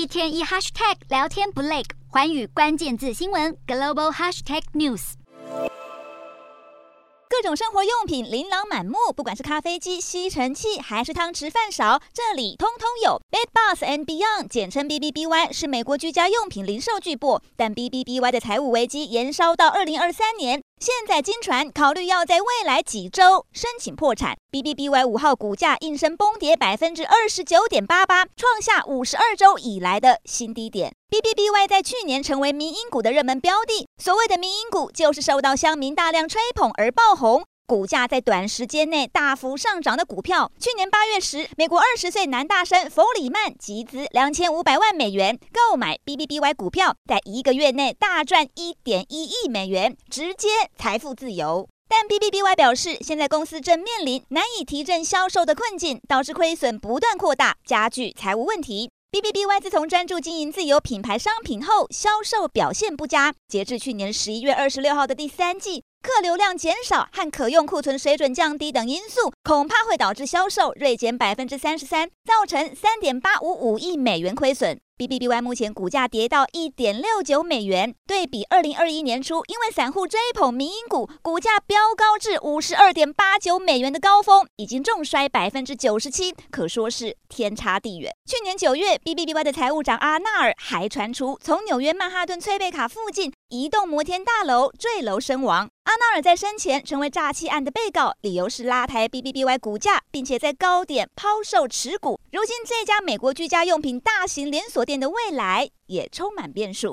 一天一 hashtag 聊天不累，寰宇关键字新闻 global hashtag news。各种生活用品琳琅满目，不管是咖啡机、吸尘器，还是汤匙、饭勺，这里通通有。Bed Boss and Beyond，简称 BBBY，是美国居家用品零售巨擘，但 BBBY 的财务危机延烧到二零二三年。现在金船考虑要在未来几周申请破产。BBBY 五号股价应声崩跌百分之二十九点八八，创下五十二周以来的新低点。BBBY 在去年成为民营股的热门标的。所谓的民营股，就是受到乡民大量吹捧而爆红。股价在短时间内大幅上涨的股票，去年八月时，美国二十岁男大生弗里曼集资两千五百万美元购买 BBBY 股票，在一个月内大赚一点一亿美元，直接财富自由。但 BBBY 表示，现在公司正面临难以提振销售的困境，导致亏损不断扩大，加剧财务问题。BBBY 自从专注经营自有品牌商品后，销售表现不佳。截至去年十一月二十六号的第三季。客流量减少和可用库存水准降低等因素，恐怕会导致销售锐减百分之三十三，造成三点八五五亿美元亏损。BBBY 目前股价跌到一点六九美元，对比二零二一年初因为散户追捧民营股，股价飙高至五十二点八九美元的高峰，已经重摔百分之九十七，可说是天差地远。去年九月，BBBY 的财务长阿纳尔还传出从纽约曼哈顿翠贝卡附近一栋摩天大楼坠楼身亡。阿纳尔在生前成为诈欺案的被告，理由是拉抬 BBBY 股价，并且在高点抛售持股。如今，这家美国居家用品大型连锁店的未来也充满变数。